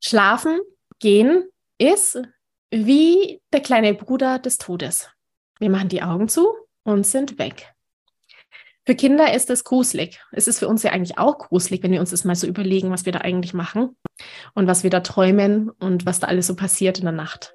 Schlafen gehen ist wie der kleine Bruder des Todes. Wir machen die Augen zu und sind weg. Für Kinder ist es gruselig. Es ist für uns ja eigentlich auch gruselig, wenn wir uns das mal so überlegen, was wir da eigentlich machen und was wir da träumen und was da alles so passiert in der Nacht.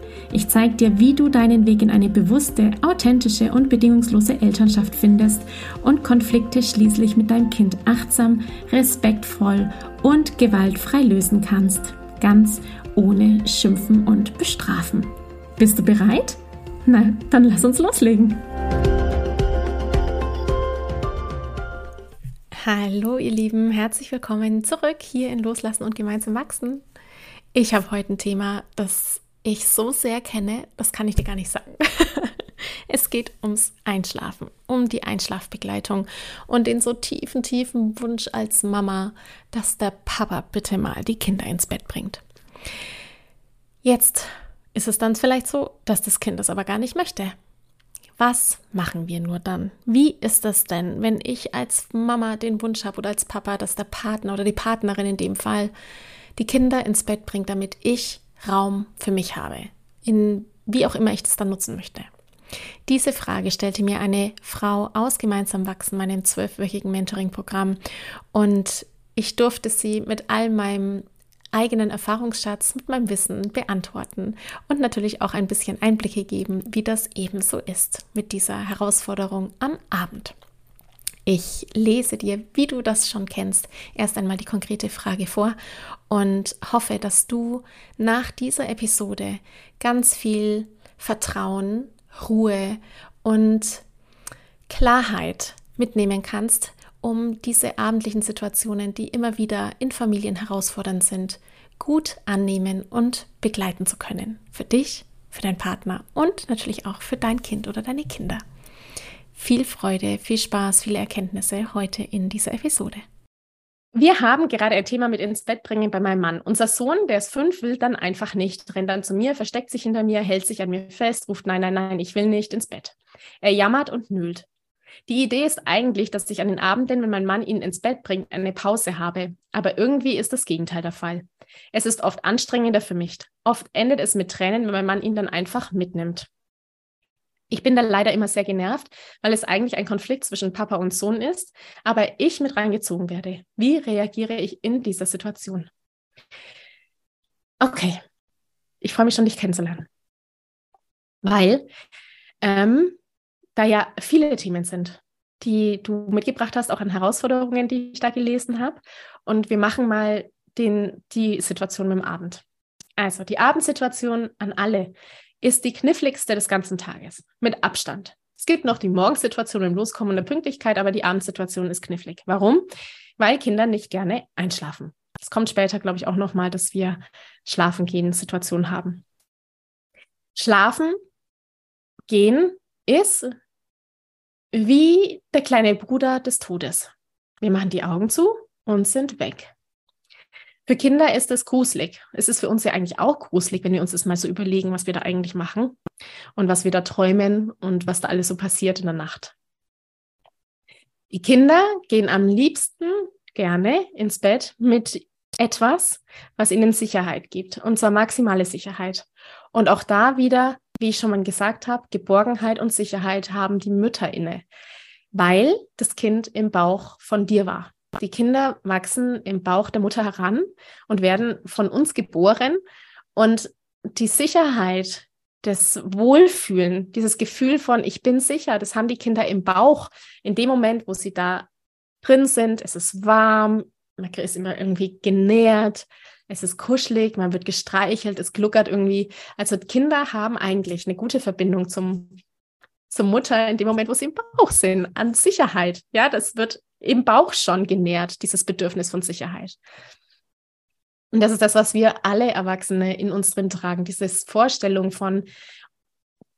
Ich zeige dir, wie du deinen Weg in eine bewusste, authentische und bedingungslose Elternschaft findest und Konflikte schließlich mit deinem Kind achtsam, respektvoll und gewaltfrei lösen kannst. Ganz ohne Schimpfen und Bestrafen. Bist du bereit? Na, dann lass uns loslegen. Hallo ihr Lieben, herzlich willkommen zurück hier in Loslassen und gemeinsam wachsen. Ich habe heute ein Thema, das ich so sehr kenne, das kann ich dir gar nicht sagen. es geht ums Einschlafen, um die Einschlafbegleitung und den so tiefen, tiefen Wunsch als Mama, dass der Papa bitte mal die Kinder ins Bett bringt. Jetzt ist es dann vielleicht so, dass das Kind das aber gar nicht möchte. Was machen wir nur dann? Wie ist das denn, wenn ich als Mama den Wunsch habe oder als Papa, dass der Partner oder die Partnerin in dem Fall die Kinder ins Bett bringt, damit ich Raum für mich habe, in wie auch immer ich das dann nutzen möchte. Diese Frage stellte mir eine Frau aus Gemeinsam Wachsen, meinem zwölfwöchigen Mentoring-Programm. Und ich durfte sie mit all meinem eigenen Erfahrungsschatz, mit meinem Wissen beantworten und natürlich auch ein bisschen Einblicke geben, wie das eben so ist mit dieser Herausforderung am Abend. Ich lese dir, wie du das schon kennst, erst einmal die konkrete Frage vor und hoffe, dass du nach dieser Episode ganz viel Vertrauen, Ruhe und Klarheit mitnehmen kannst, um diese abendlichen Situationen, die immer wieder in Familien herausfordernd sind, gut annehmen und begleiten zu können. Für dich, für deinen Partner und natürlich auch für dein Kind oder deine Kinder viel Freude, viel Spaß, viele Erkenntnisse heute in dieser Episode. Wir haben gerade ein Thema mit ins Bett bringen bei meinem Mann. Unser Sohn, der ist fünf, will dann einfach nicht, rennt dann zu mir, versteckt sich hinter mir, hält sich an mir fest, ruft nein, nein, nein, ich will nicht ins Bett. Er jammert und nüllt. Die Idee ist eigentlich, dass ich an den Abenden, wenn mein Mann ihn ins Bett bringt, eine Pause habe. Aber irgendwie ist das Gegenteil der Fall. Es ist oft anstrengender für mich. Oft endet es mit Tränen, wenn mein Mann ihn dann einfach mitnimmt. Ich bin da leider immer sehr genervt, weil es eigentlich ein Konflikt zwischen Papa und Sohn ist, aber ich mit reingezogen werde. Wie reagiere ich in dieser Situation? Okay, ich freue mich schon, dich kennenzulernen. Weil ähm, da ja viele Themen sind, die du mitgebracht hast, auch an Herausforderungen, die ich da gelesen habe. Und wir machen mal den, die Situation mit dem Abend. Also die Abendsituation an alle ist die kniffligste des ganzen Tages, mit Abstand. Es gibt noch die Morgensituation im Loskommen der Pünktlichkeit, aber die Abendsituation ist knifflig. Warum? Weil Kinder nicht gerne einschlafen. Es kommt später, glaube ich, auch nochmal, dass wir schlafen gehen Situationen haben. Schlafen gehen ist wie der kleine Bruder des Todes. Wir machen die Augen zu und sind weg. Für Kinder ist es gruselig. Es ist für uns ja eigentlich auch gruselig, wenn wir uns das mal so überlegen, was wir da eigentlich machen und was wir da träumen und was da alles so passiert in der Nacht. Die Kinder gehen am liebsten gerne ins Bett mit etwas, was ihnen Sicherheit gibt, und zwar maximale Sicherheit. Und auch da wieder, wie ich schon mal gesagt habe, Geborgenheit und Sicherheit haben die Mütter inne, weil das Kind im Bauch von dir war. Die Kinder wachsen im Bauch der Mutter heran und werden von uns geboren. Und die Sicherheit, das Wohlfühlen, dieses Gefühl von, ich bin sicher, das haben die Kinder im Bauch in dem Moment, wo sie da drin sind. Es ist warm, man ist immer irgendwie genährt, es ist kuschelig, man wird gestreichelt, es gluckert irgendwie. Also Kinder haben eigentlich eine gute Verbindung zum, zur Mutter in dem Moment, wo sie im Bauch sind, an Sicherheit. Ja, das wird im Bauch schon genährt, dieses Bedürfnis von Sicherheit. Und das ist das, was wir alle Erwachsene in uns drin tragen, diese Vorstellung von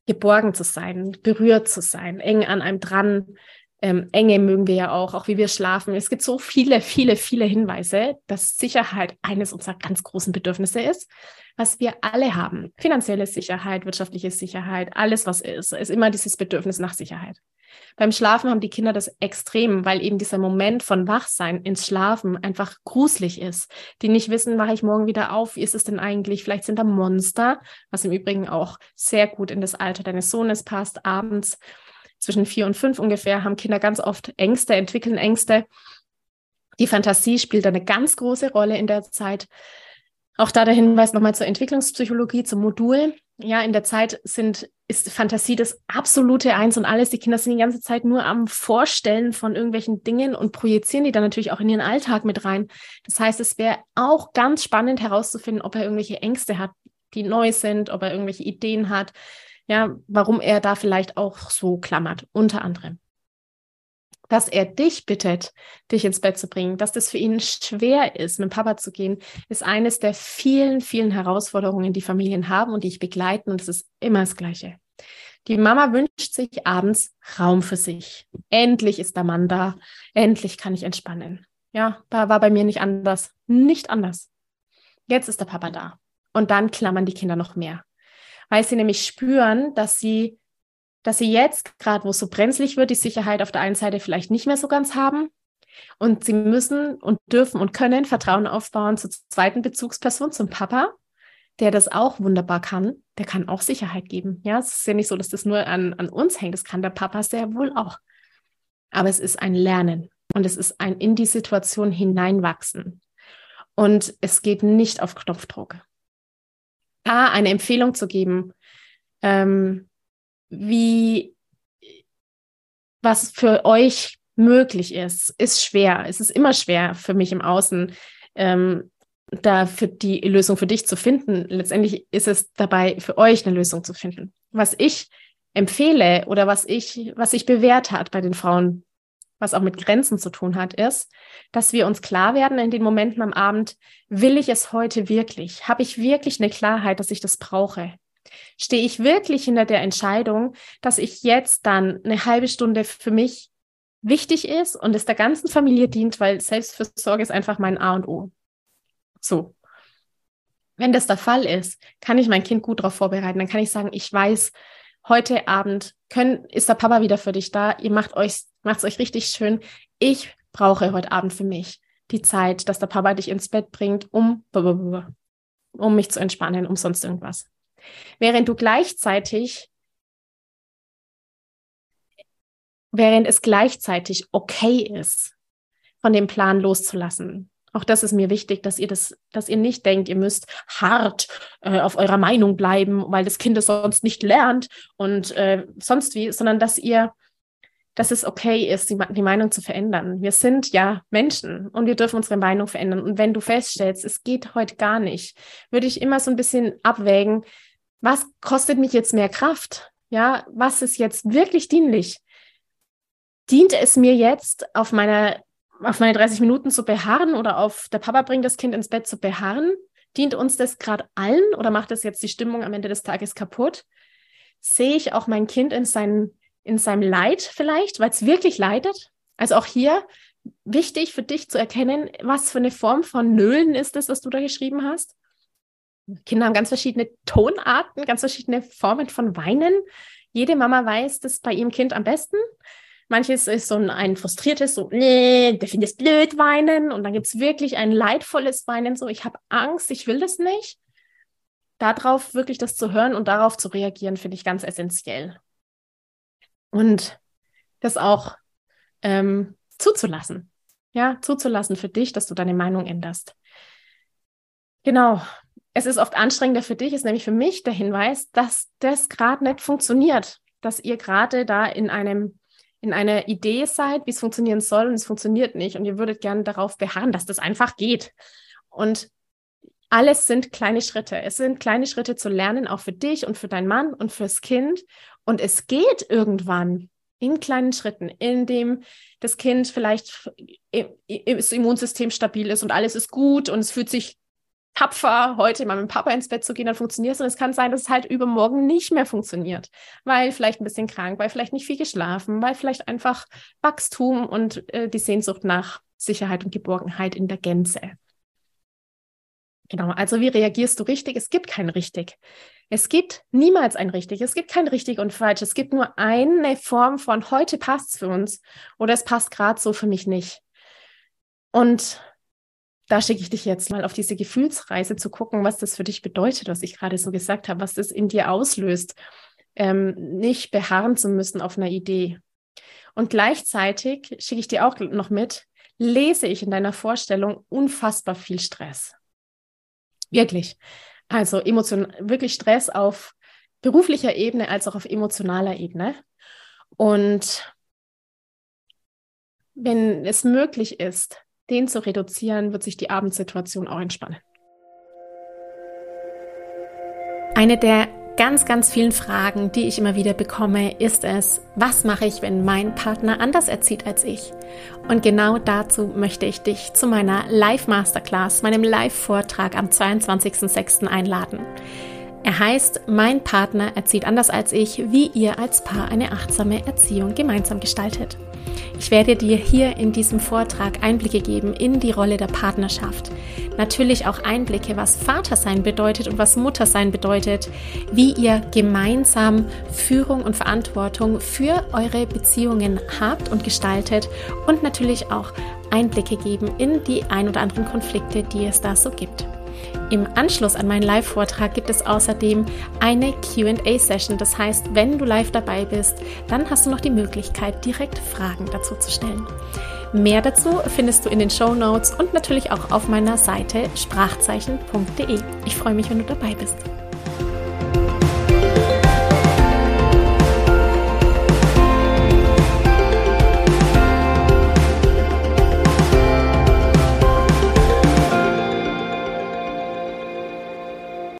geborgen zu sein, berührt zu sein, eng an einem dran. Ähm, Enge mögen wir ja auch, auch wie wir schlafen. Es gibt so viele, viele, viele Hinweise, dass Sicherheit eines unserer ganz großen Bedürfnisse ist, was wir alle haben. Finanzielle Sicherheit, wirtschaftliche Sicherheit, alles, was ist, ist immer dieses Bedürfnis nach Sicherheit. Beim Schlafen haben die Kinder das extrem, weil eben dieser Moment von Wachsein ins Schlafen einfach gruselig ist. Die nicht wissen, mache ich morgen wieder auf, wie ist es denn eigentlich? Vielleicht sind da Monster, was im Übrigen auch sehr gut in das Alter deines Sohnes passt. Abends zwischen vier und fünf ungefähr haben Kinder ganz oft Ängste, entwickeln Ängste. Die Fantasie spielt eine ganz große Rolle in der Zeit. Auch da der Hinweis nochmal zur Entwicklungspsychologie, zum Modul. Ja, in der Zeit sind, ist Fantasie das absolute Eins und alles. Die Kinder sind die ganze Zeit nur am Vorstellen von irgendwelchen Dingen und projizieren die dann natürlich auch in ihren Alltag mit rein. Das heißt, es wäre auch ganz spannend herauszufinden, ob er irgendwelche Ängste hat, die neu sind, ob er irgendwelche Ideen hat, ja, warum er da vielleicht auch so klammert, unter anderem dass er dich bittet, dich ins Bett zu bringen, dass das für ihn schwer ist, mit Papa zu gehen, ist eines der vielen, vielen Herausforderungen, die Familien haben und die ich begleiten. Und es ist immer das Gleiche. Die Mama wünscht sich abends Raum für sich. Endlich ist der Mann da. Endlich kann ich entspannen. Ja, war bei mir nicht anders. Nicht anders. Jetzt ist der Papa da. Und dann klammern die Kinder noch mehr. Weil sie nämlich spüren, dass sie dass sie jetzt, gerade wo es so brenzlig wird, die Sicherheit auf der einen Seite vielleicht nicht mehr so ganz haben. Und sie müssen und dürfen und können Vertrauen aufbauen zur zweiten Bezugsperson, zum Papa, der das auch wunderbar kann. Der kann auch Sicherheit geben. Ja, es ist ja nicht so, dass das nur an, an uns hängt. Das kann der Papa sehr wohl auch. Aber es ist ein Lernen und es ist ein in die Situation hineinwachsen. Und es geht nicht auf Knopfdruck. Da eine Empfehlung zu geben, ähm, wie, was für euch möglich ist, ist schwer. Es ist immer schwer für mich im Außen, ähm, da für die Lösung für dich zu finden. Letztendlich ist es dabei, für euch eine Lösung zu finden. Was ich empfehle oder was ich, was sich bewährt hat bei den Frauen, was auch mit Grenzen zu tun hat, ist, dass wir uns klar werden in den Momenten am Abend, will ich es heute wirklich? Habe ich wirklich eine Klarheit, dass ich das brauche? Stehe ich wirklich hinter der Entscheidung, dass ich jetzt dann eine halbe Stunde für mich wichtig ist und es der ganzen Familie dient, weil Selbstfürsorge ist einfach mein A und O. So. Wenn das der Fall ist, kann ich mein Kind gut darauf vorbereiten. Dann kann ich sagen, ich weiß, heute Abend können, ist der Papa wieder für dich da. Ihr macht euch, macht's euch richtig schön. Ich brauche heute Abend für mich die Zeit, dass der Papa dich ins Bett bringt, um, um mich zu entspannen, um sonst irgendwas. Während du gleichzeitig, während es gleichzeitig okay ist, von dem Plan loszulassen. Auch das ist mir wichtig, dass ihr das, dass ihr nicht denkt, ihr müsst hart äh, auf eurer Meinung bleiben, weil das Kind es sonst nicht lernt und äh, sonst wie, sondern dass ihr dass es okay ist, die, die, Meinung zu verändern. Wir sind ja Menschen und wir dürfen unsere Meinung verändern. Und wenn du feststellst, es geht heute gar nicht, würde ich immer so ein bisschen abwägen, was kostet mich jetzt mehr Kraft? Ja, was ist jetzt wirklich dienlich? Dient es mir jetzt, auf meine, auf meine 30 Minuten zu beharren oder auf der Papa bringt das Kind ins Bett zu beharren? Dient uns das gerade allen oder macht das jetzt die Stimmung am Ende des Tages kaputt? Sehe ich auch mein Kind in, seinen, in seinem Leid vielleicht, weil es wirklich leidet? Also auch hier wichtig für dich zu erkennen, was für eine Form von Nölen ist das, was du da geschrieben hast. Kinder haben ganz verschiedene Tonarten, ganz verschiedene Formen von Weinen. Jede Mama weiß das bei ihrem Kind am besten. Manches ist so ein, ein frustriertes, so, nee, der findet blöd, weinen. Und dann gibt es wirklich ein leidvolles Weinen, so, ich habe Angst, ich will das nicht. Darauf wirklich das zu hören und darauf zu reagieren, finde ich ganz essentiell. Und das auch ähm, zuzulassen. Ja, zuzulassen für dich, dass du deine Meinung änderst. Genau, es ist oft anstrengender für dich, ist nämlich für mich der Hinweis, dass das gerade nicht funktioniert, dass ihr gerade da in einem in einer Idee seid, wie es funktionieren soll und es funktioniert nicht und ihr würdet gerne darauf beharren, dass das einfach geht. Und alles sind kleine Schritte. Es sind kleine Schritte zu lernen, auch für dich und für deinen Mann und fürs Kind. Und es geht irgendwann. in kleinen Schritten, in dem das Kind vielleicht das Immunsystem stabil ist und alles ist gut und es fühlt sich tapfer, heute mal mit Papa ins Bett zu gehen, dann funktioniert es. Und es kann sein, dass es halt übermorgen nicht mehr funktioniert, weil vielleicht ein bisschen krank, weil vielleicht nicht viel geschlafen, weil vielleicht einfach Wachstum und äh, die Sehnsucht nach Sicherheit und Geborgenheit in der Gänze. Genau, also wie reagierst du richtig? Es gibt kein richtig. Es gibt niemals ein richtig. Es gibt kein richtig und falsch. Es gibt nur eine Form von heute passt es für uns oder es passt gerade so für mich nicht. Und da schicke ich dich jetzt mal auf diese Gefühlsreise zu gucken, was das für dich bedeutet, was ich gerade so gesagt habe, was das in dir auslöst, ähm, nicht beharren zu müssen auf einer Idee. Und gleichzeitig schicke ich dir auch noch mit, lese ich in deiner Vorstellung unfassbar viel Stress. Wirklich. Also emotion wirklich Stress auf beruflicher Ebene als auch auf emotionaler Ebene. Und wenn es möglich ist, den zu reduzieren, wird sich die Abendsituation auch entspannen. Eine der ganz, ganz vielen Fragen, die ich immer wieder bekomme, ist es, was mache ich, wenn mein Partner anders erzieht als ich? Und genau dazu möchte ich dich zu meiner Live-Masterclass, meinem Live-Vortrag am 22.06. einladen. Er heißt, mein Partner erzieht anders als ich, wie ihr als Paar eine achtsame Erziehung gemeinsam gestaltet. Ich werde dir hier in diesem Vortrag Einblicke geben in die Rolle der Partnerschaft. Natürlich auch Einblicke, was Vatersein bedeutet und was Muttersein bedeutet, wie ihr gemeinsam Führung und Verantwortung für eure Beziehungen habt und gestaltet und natürlich auch Einblicke geben in die ein oder anderen Konflikte, die es da so gibt. Im Anschluss an meinen Live-Vortrag gibt es außerdem eine QA-Session. Das heißt, wenn du live dabei bist, dann hast du noch die Möglichkeit, direkt Fragen dazu zu stellen. Mehr dazu findest du in den Show Notes und natürlich auch auf meiner Seite sprachzeichen.de. Ich freue mich, wenn du dabei bist.